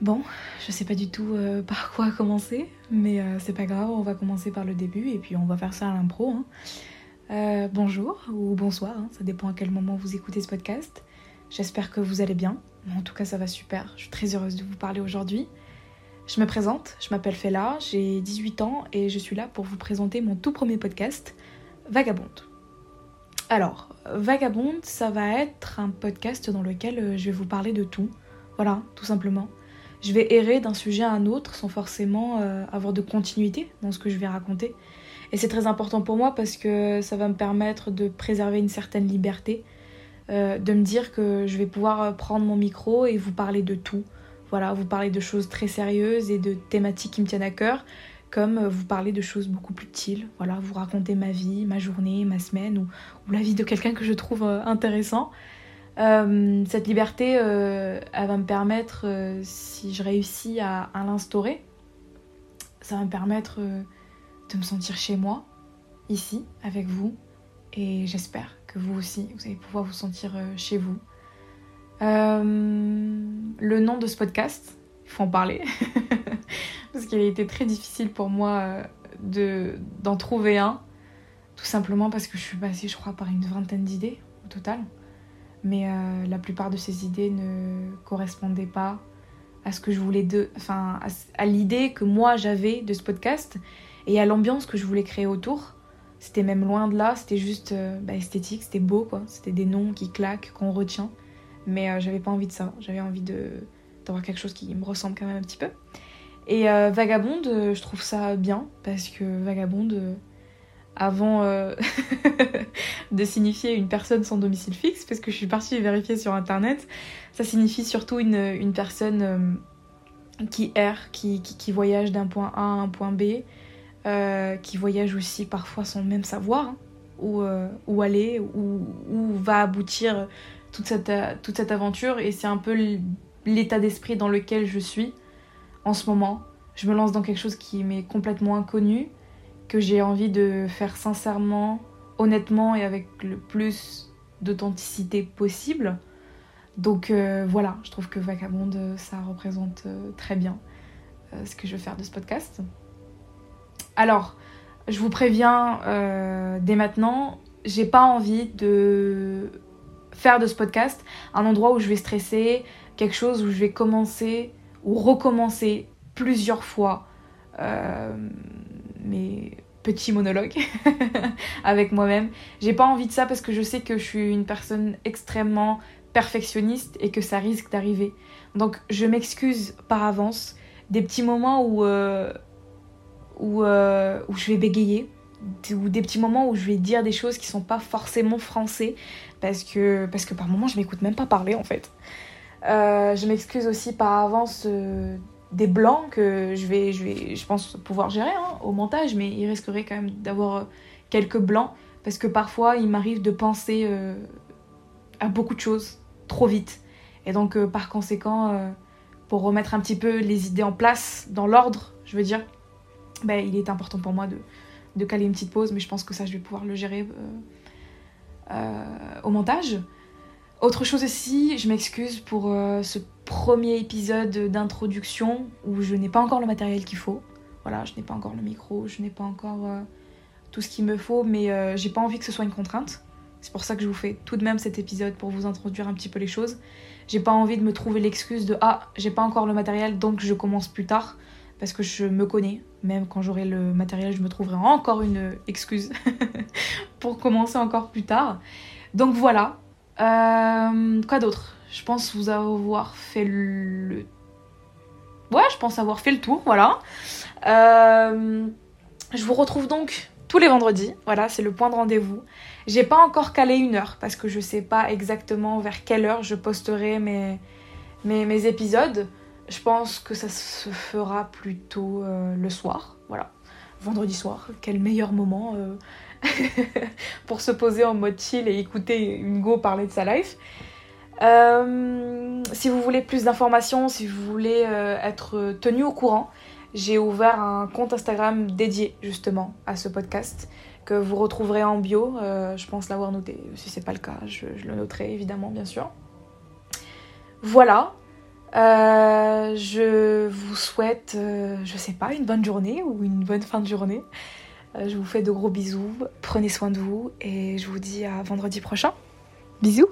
Bon, je sais pas du tout euh, par quoi commencer, mais euh, c'est pas grave, on va commencer par le début et puis on va faire ça à l'impro. hein. Euh, bonjour ou bonsoir, hein, ça dépend à quel moment vous écoutez ce podcast. J'espère que vous allez bien. En tout cas, ça va super. Je suis très heureuse de vous parler aujourd'hui. Je me présente, je m'appelle Fela, j'ai 18 ans et je suis là pour vous présenter mon tout premier podcast, Vagabonde. Alors, Vagabonde, ça va être un podcast dans lequel je vais vous parler de tout. Voilà, tout simplement. Je vais errer d'un sujet à un autre sans forcément euh, avoir de continuité dans ce que je vais raconter. Et c'est très important pour moi parce que ça va me permettre de préserver une certaine liberté, euh, de me dire que je vais pouvoir prendre mon micro et vous parler de tout. Voilà, vous parler de choses très sérieuses et de thématiques qui me tiennent à cœur, comme euh, vous parler de choses beaucoup plus utiles. Voilà, vous raconter ma vie, ma journée, ma semaine ou, la vie de quelqu'un que je trouve intéressant. Euh, cette liberté, euh, elle va me permettre, euh, si je réussis à, à l'instaurer, ça va me permettre de me sentir chez moi, ici, avec vous. Et j'espère que vous aussi, vous allez pouvoir vous sentir chez vous. Le nom de ce podcast, il faut en parler. Parce qu'il a été très difficile pour moi de, d'en trouver un. Tout simplement parce que je suis passée, je crois, par une vingtaine d'idées au total. Mais euh, la plupart de ces idées ne correspondaient pas à ce que je voulais de, enfin, à, l'idée que moi j'avais de ce podcast et à l'ambiance que je voulais créer autour. C'était même loin de là, c'était juste euh, bah, esthétique, c'était beau quoi. C'était des noms qui claquent, qu'on retient. Mais euh, j'avais pas envie de ça. J'avais envie de d'avoir quelque chose qui me ressemble quand même un petit peu. Et Vagabonde, je trouve ça bien parce que Vagabonde, avant euh, de signifier une personne sans domicile fixe, parce que je suis partie vérifier sur internet, ça signifie surtout une, une personne euh, qui erre, qui, qui, voyage d'un point A à un point B, euh, qui voyage aussi parfois sans même savoir hein, où, où aller, où, où va aboutir toute cette, toute cette aventure. Et c'est un peu l'état d'esprit dans lequel je suis en ce moment. Je me lance dans quelque chose qui m'est complètement inconnu, que j'ai envie de faire sincèrement, honnêtement et avec le plus d'authenticité possible. Donc euh, voilà, je trouve que Vagabonde, ça représente euh, très bien euh, ce que je veux faire de ce podcast. Alors, je vous préviens dès maintenant, j'ai pas envie de faire de ce podcast un endroit où je vais stresser, quelque chose où je vais commencer ou recommencer plusieurs fois mes petits monologues avec moi-même. J'ai pas envie de ça parce que je sais que je suis une personne extrêmement perfectionniste et que ça risque d'arriver. Donc je m'excuse par avance des petits moments où, euh, euh, où je vais bégayer ou des petits moments où je vais dire des choses qui sont pas forcément français parce que, parce que par moments je m'écoute même pas parler en fait. Euh, je m'excuse aussi par avance des blancs que je vais, je pense pouvoir gérer hein, au montage, mais il risquerait quand même d'avoir euh, quelques blancs parce que parfois il m'arrive de penser euh, à beaucoup de choses trop vite. Et donc euh, par conséquent, pour remettre un petit peu les idées en place, dans l'ordre, je veux dire, ben, il est important pour moi de, de caler une petite pause, mais je pense que ça je vais pouvoir le gérer au montage. Autre chose aussi, je m'excuse pour ce premier épisode d'introduction où je n'ai pas encore le matériel qu'il faut. Voilà, je n'ai pas encore le micro, je n'ai pas encore euh, tout ce qu'il me faut, mais euh, j'ai pas envie que ce soit une contrainte. C'est pour ça que je vous fais tout de même cet épisode pour vous introduire un petit peu les choses. J'ai pas envie de me trouver l'excuse de ah, j'ai pas encore le matériel donc je commence plus tard parce que je me connais. Même quand j'aurai le matériel, je me trouverai encore une excuse pour commencer encore plus tard. Donc voilà. Euh, quoi d'autre? Je pense vous avoir fait le. Ouais, je pense avoir fait le tour, voilà. Euh, je vous retrouve donc tous les vendredis. Voilà, c'est le point de rendez-vous. J'ai pas encore calé une heure parce que je sais pas exactement vers quelle heure je posterai mes, mes, épisodes. Je pense que ça se fera plutôt euh, le soir. Voilà, vendredi soir. Quel meilleur moment euh, pour se poser en mode chill et écouter une go parler de sa life. Euh, si vous voulez plus d'informations, si vous voulez euh, être tenu au courant, j'ai ouvert un compte Instagram dédié justement à ce podcast que vous retrouverez en bio. Euh, je pense l'avoir noté. Si c'est pas le cas, je, je le noterai évidemment, bien sûr. Voilà. Je vous souhaite, je sais pas, une bonne journée ou une bonne fin de journée. Je vous fais de gros bisous, prenez soin de vous et je vous dis à vendredi prochain. Bisous